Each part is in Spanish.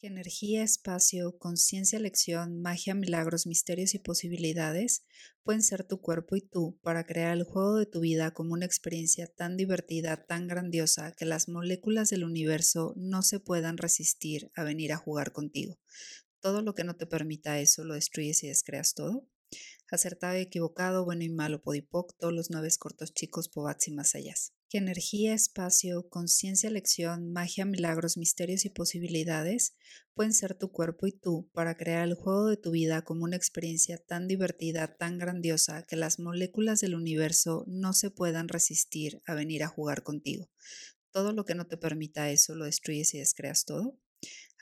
que energía, espacio, conciencia, lección, magia, milagros, misterios y posibilidades pueden ser tu cuerpo y tú para crear el juego de tu vida como una experiencia tan divertida, tan grandiosa, que las moléculas del universo no se puedan resistir a venir a jugar contigo. Todo lo que no te permita eso lo destruyes y descreas todo. Acertado y equivocado, bueno y malo, podipoc, todos los nueve cortos chicos, pobats y más allá que energía, espacio, conciencia, lección, magia, milagros, misterios y posibilidades pueden ser tu cuerpo y tú para crear el juego de tu vida como una experiencia tan divertida, tan grandiosa, que las moléculas del universo no se puedan resistir a venir a jugar contigo. Todo lo que no te permita eso lo destruyes y descreas todo.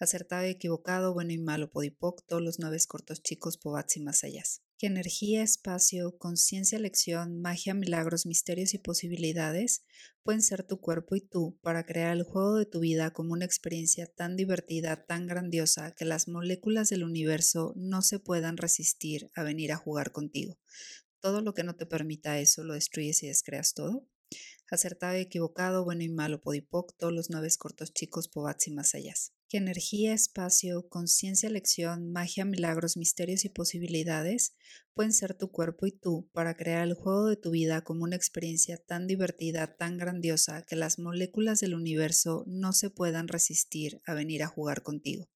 Acertado y equivocado, bueno y malo, podipoc, todos los nueve cortos chicos, pobats y más allá que energía, espacio, conciencia, lección, magia, milagros, misterios y posibilidades pueden ser tu cuerpo y tú para crear el juego de tu vida como una experiencia tan divertida, tan grandiosa, que las moléculas del universo no se puedan resistir a venir a jugar contigo. Todo lo que no te permita eso lo destruyes y descreas todo. Acertado y equivocado, bueno y malo, podipoc, todos los nueve cortos chicos, pobats y más allá que energía, espacio, conciencia, lección, magia, milagros, misterios y posibilidades pueden ser tu cuerpo y tú para crear el juego de tu vida como una experiencia tan divertida, tan grandiosa, que las moléculas del universo no se puedan resistir a venir a jugar contigo.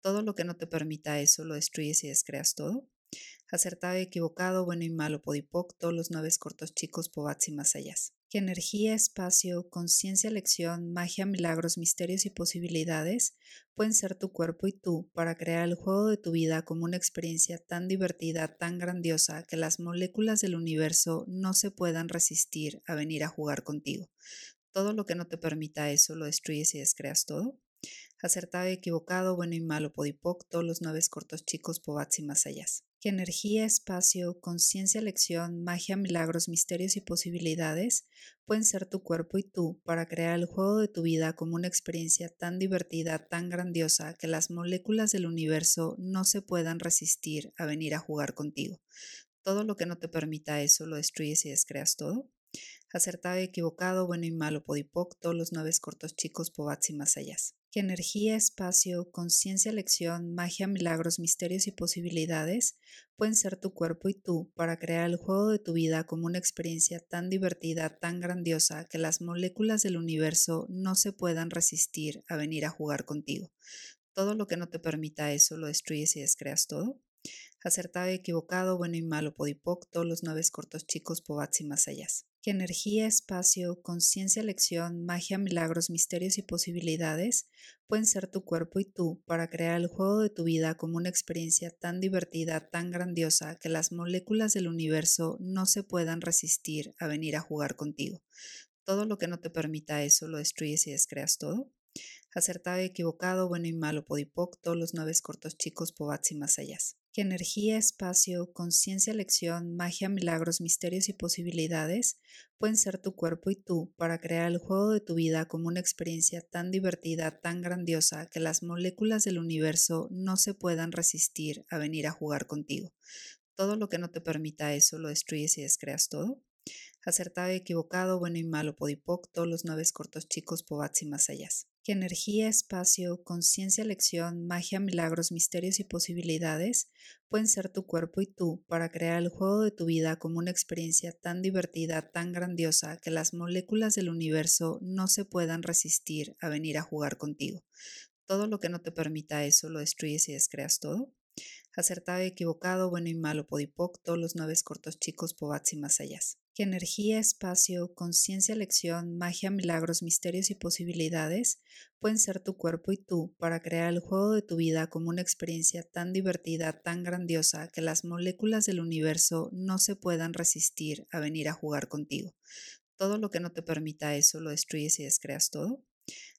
Todo lo que no te permita eso lo destruyes y descreas todo. Acertado y equivocado, bueno y malo, podipoc, todos los nueve cortos chicos, pobats y más allá que energía, espacio, conciencia, lección, magia, milagros, misterios y posibilidades pueden ser tu cuerpo y tú para crear el juego de tu vida como una experiencia tan divertida, tan grandiosa, que las moléculas del universo no se puedan resistir a venir a jugar contigo. Todo lo que no te permita eso lo destruyes y descreas todo. Acertado y equivocado, bueno y malo, podipoc, todos los nueve cortos chicos, pobats y más allá energía, espacio, conciencia, lección, magia, milagros, misterios y posibilidades pueden ser tu cuerpo y tú para crear el juego de tu vida como una experiencia tan divertida, tan grandiosa, que las moléculas del universo no se puedan resistir a venir a jugar contigo. Todo lo que no te permita eso lo destruyes y descreas todo. Acertado y equivocado, bueno y malo, podipoc, todos los nueve cortos chicos, pobats y más allá energía, espacio, conciencia, lección, magia, milagros, misterios y posibilidades pueden ser tu cuerpo y tú para crear el juego de tu vida como una experiencia tan divertida, tan grandiosa, que las moléculas del universo no se puedan resistir a venir a jugar contigo. Todo lo que no te permita eso lo destruyes y descreas todo. Acertado y equivocado, bueno y malo, podipoc, todos los nueve cortos chicos, pobats y más allá energía, espacio, conciencia, lección, magia, milagros, misterios y posibilidades pueden ser tu cuerpo y tú para crear el juego de tu vida como una experiencia tan divertida, tan grandiosa, que las moléculas del universo no se puedan resistir a venir a jugar contigo. Todo lo que no te permita eso lo destruyes y descreas todo. Acertado y equivocado, bueno y malo, podipoc, todos los nueve cortos chicos, pobats y más allá energía, espacio, conciencia, lección, magia, milagros, misterios y posibilidades pueden ser tu cuerpo y tú para crear el juego de tu vida como una experiencia tan divertida, tan grandiosa, que las moléculas del universo no se puedan resistir a venir a jugar contigo. Todo lo que no te permita eso lo destruyes y descreas todo. Acertado y equivocado, bueno y malo, podipoc, todos los nueve cortos chicos, pobats y más allá que energía, espacio, conciencia, lección, magia, milagros, misterios y posibilidades pueden ser tu cuerpo y tú para crear el juego de tu vida como una experiencia tan divertida, tan grandiosa, que las moléculas del universo no se puedan resistir a venir a jugar contigo. Todo lo que no te permita eso lo destruyes y descreas todo. Acertado y equivocado, bueno y malo, podipoc, todos los nueve cortos chicos, pobats y más allá que energía, espacio, conciencia, lección, magia, milagros, misterios y posibilidades pueden ser tu cuerpo y tú para crear el juego de tu vida como una experiencia tan divertida, tan grandiosa, que las moléculas del universo no se puedan resistir a venir a jugar contigo. Todo lo que no te permita eso lo destruyes y descreas todo.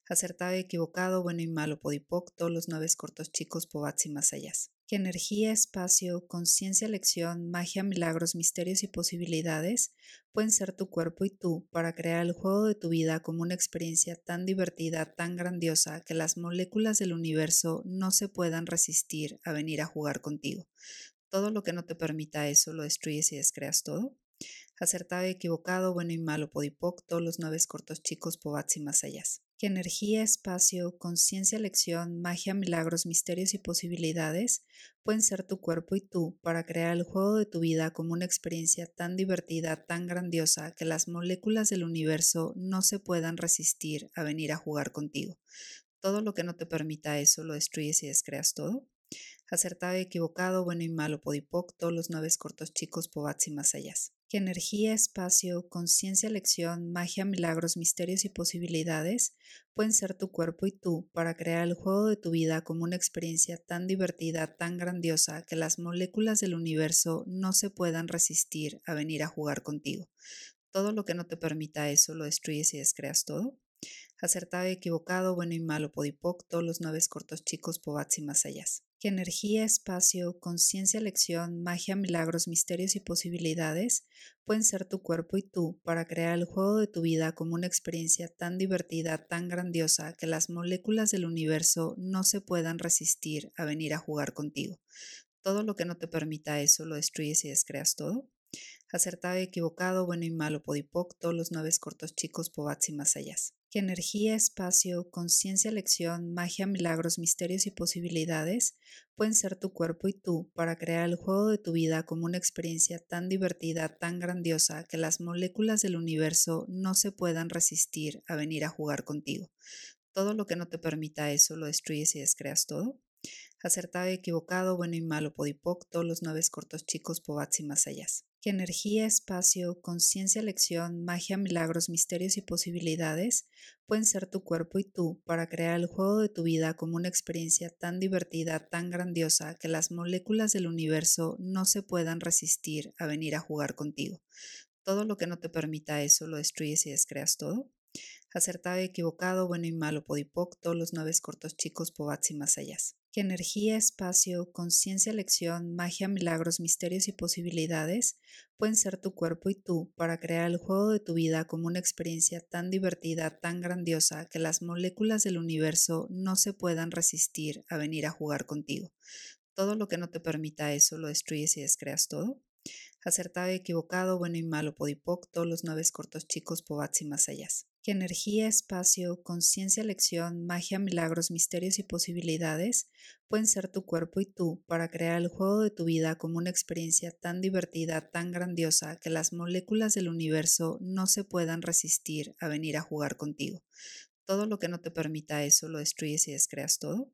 Acertado y equivocado, bueno y malo, podipoc, todos los nueve cortos chicos, pobats y más allá que energía, espacio, conciencia, lección, magia, milagros, misterios y posibilidades pueden ser tu cuerpo y tú para crear el juego de tu vida como una experiencia tan divertida, tan grandiosa, que las moléculas del universo no se puedan resistir a venir a jugar contigo. Todo lo que no te permita eso lo destruyes y descreas todo. Acertado equivocado, bueno y malo, podipoc, todos los nueve cortos chicos, pobats y más allá que energía, espacio, conciencia, lección, magia, milagros, misterios y posibilidades pueden ser tu cuerpo y tú para crear el juego de tu vida como una experiencia tan divertida, tan grandiosa, que las moléculas del universo no se puedan resistir a venir a jugar contigo. Todo lo que no te permita eso lo destruyes y descreas todo. Acertado y equivocado, bueno y malo, podipoc, todos los nueve cortos chicos, pobats y más allá que energía, espacio, conciencia, lección, magia, milagros, misterios y posibilidades pueden ser tu cuerpo y tú para crear el juego de tu vida como una experiencia tan divertida, tan grandiosa, que las moléculas del universo no se puedan resistir a venir a jugar contigo. Todo lo que no te permita eso lo destruyes y descreas todo. Acertado y equivocado, bueno y malo, podipoc, todos los nueve cortos chicos, pobats y más allá que energía, espacio, conciencia, lección, magia, milagros, misterios y posibilidades pueden ser tu cuerpo y tú para crear el juego de tu vida como una experiencia tan divertida, tan grandiosa, que las moléculas del universo no se puedan resistir a venir a jugar contigo. Todo lo que no te permita eso lo destruyes y descreas todo. Acertado y equivocado, bueno y malo, podipoc, todos los nueve cortos chicos, pobats y más allá que energía, espacio, conciencia, lección, magia, milagros, misterios y posibilidades pueden ser tu cuerpo y tú para crear el juego de tu vida como una experiencia tan divertida, tan grandiosa, que las moléculas del universo no se puedan resistir a venir a jugar contigo. Todo lo que no te permita eso lo destruyes y descreas todo. Acertado y equivocado, bueno y malo, podipoc, todos los nueve cortos chicos, pobats y más allá que energía, espacio, conciencia, lección, magia, milagros, misterios y posibilidades pueden ser tu cuerpo y tú para crear el juego de tu vida como una experiencia tan divertida, tan grandiosa, que las moléculas del universo no se puedan resistir a venir a jugar contigo. Todo lo que no te permita eso lo destruyes y descreas todo. Acertado y equivocado, bueno y malo, podipoc, todos los nueve cortos chicos, pobats y más allá que energía, espacio, conciencia, lección, magia, milagros, misterios y posibilidades pueden ser tu cuerpo y tú para crear el juego de tu vida como una experiencia tan divertida, tan grandiosa, que las moléculas del universo no se puedan resistir a venir a jugar contigo. Todo lo que no te permita eso lo destruyes y descreas todo. Acertado y equivocado, bueno y malo, podipoc, todos los nueve cortos chicos, pobats y más allá que energía, espacio, conciencia, lección, magia, milagros, misterios y posibilidades pueden ser tu cuerpo y tú para crear el juego de tu vida como una experiencia tan divertida, tan grandiosa, que las moléculas del universo no se puedan resistir a venir a jugar contigo. Todo lo que no te permita eso lo destruyes y descreas todo.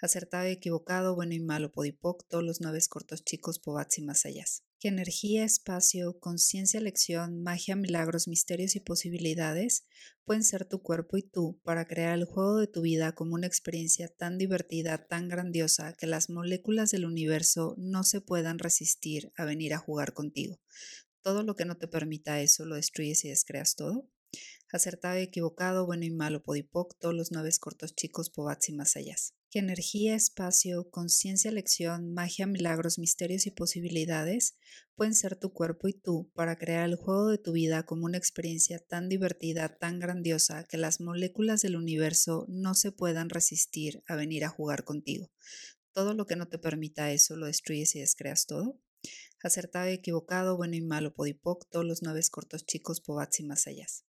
Acertado y equivocado, bueno y malo, podipoc, todos los nueve cortos chicos, pobats y más allá que energía, espacio, conciencia, lección, magia, milagros, misterios y posibilidades pueden ser tu cuerpo y tú para crear el juego de tu vida como una experiencia tan divertida, tan grandiosa, que las moléculas del universo no se puedan resistir a venir a jugar contigo. Todo lo que no te permita eso lo destruyes y descreas todo. Acertado y equivocado, bueno y malo, podipoc, todos los nueve cortos chicos, pobats y más allá que energía, espacio, conciencia, lección, magia, milagros, misterios y posibilidades pueden ser tu cuerpo y tú para crear el juego de tu vida como una experiencia tan divertida, tan grandiosa, que las moléculas del universo no se puedan resistir a venir a jugar contigo. Todo lo que no te permita eso lo destruyes y descreas todo. Acertado y equivocado, bueno y malo, podipoc, todos los nueve cortos chicos, pobats y más allá